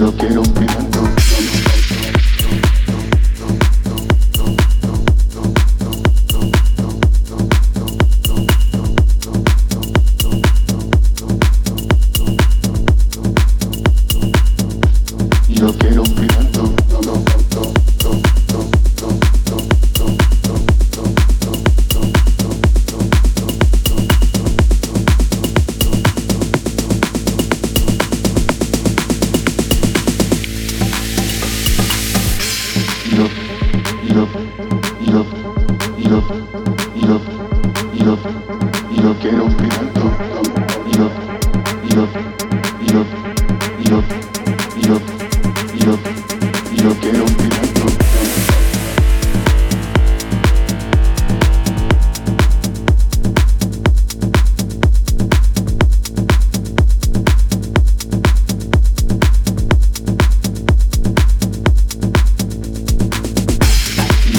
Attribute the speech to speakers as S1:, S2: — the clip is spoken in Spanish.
S1: Yo quiero un